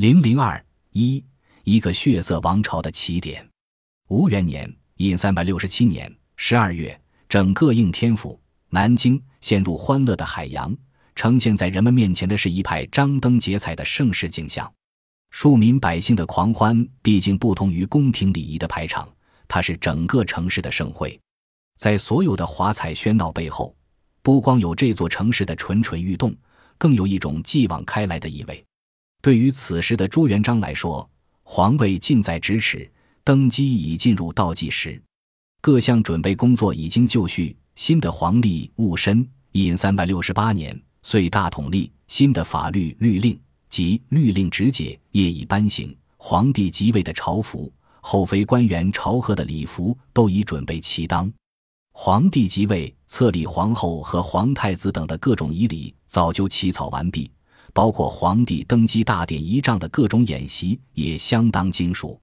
零零二一，一个血色王朝的起点。吴元年（隐三百六十七年）十二月，整个应天府、南京陷入欢乐的海洋。呈现在人们面前的是一派张灯结彩的盛世景象。庶民百姓的狂欢，毕竟不同于宫廷礼仪的排场，它是整个城市的盛会。在所有的华彩喧闹背后，不光有这座城市的蠢蠢欲动，更有一种继往开来的意味。对于此时的朱元璋来说，皇位近在咫尺，登基已进入倒计时，各项准备工作已经就绪。新的皇历戊申寅三百六十八年，岁大统历新的法律律令及律令直解业已颁行，皇帝即位的朝服、后妃官员朝贺的礼服都已准备齐当。皇帝即位，册立皇后和皇太子等的各种仪礼早就起草完毕，包括皇帝登基大典仪仗的各种演习也相当精熟。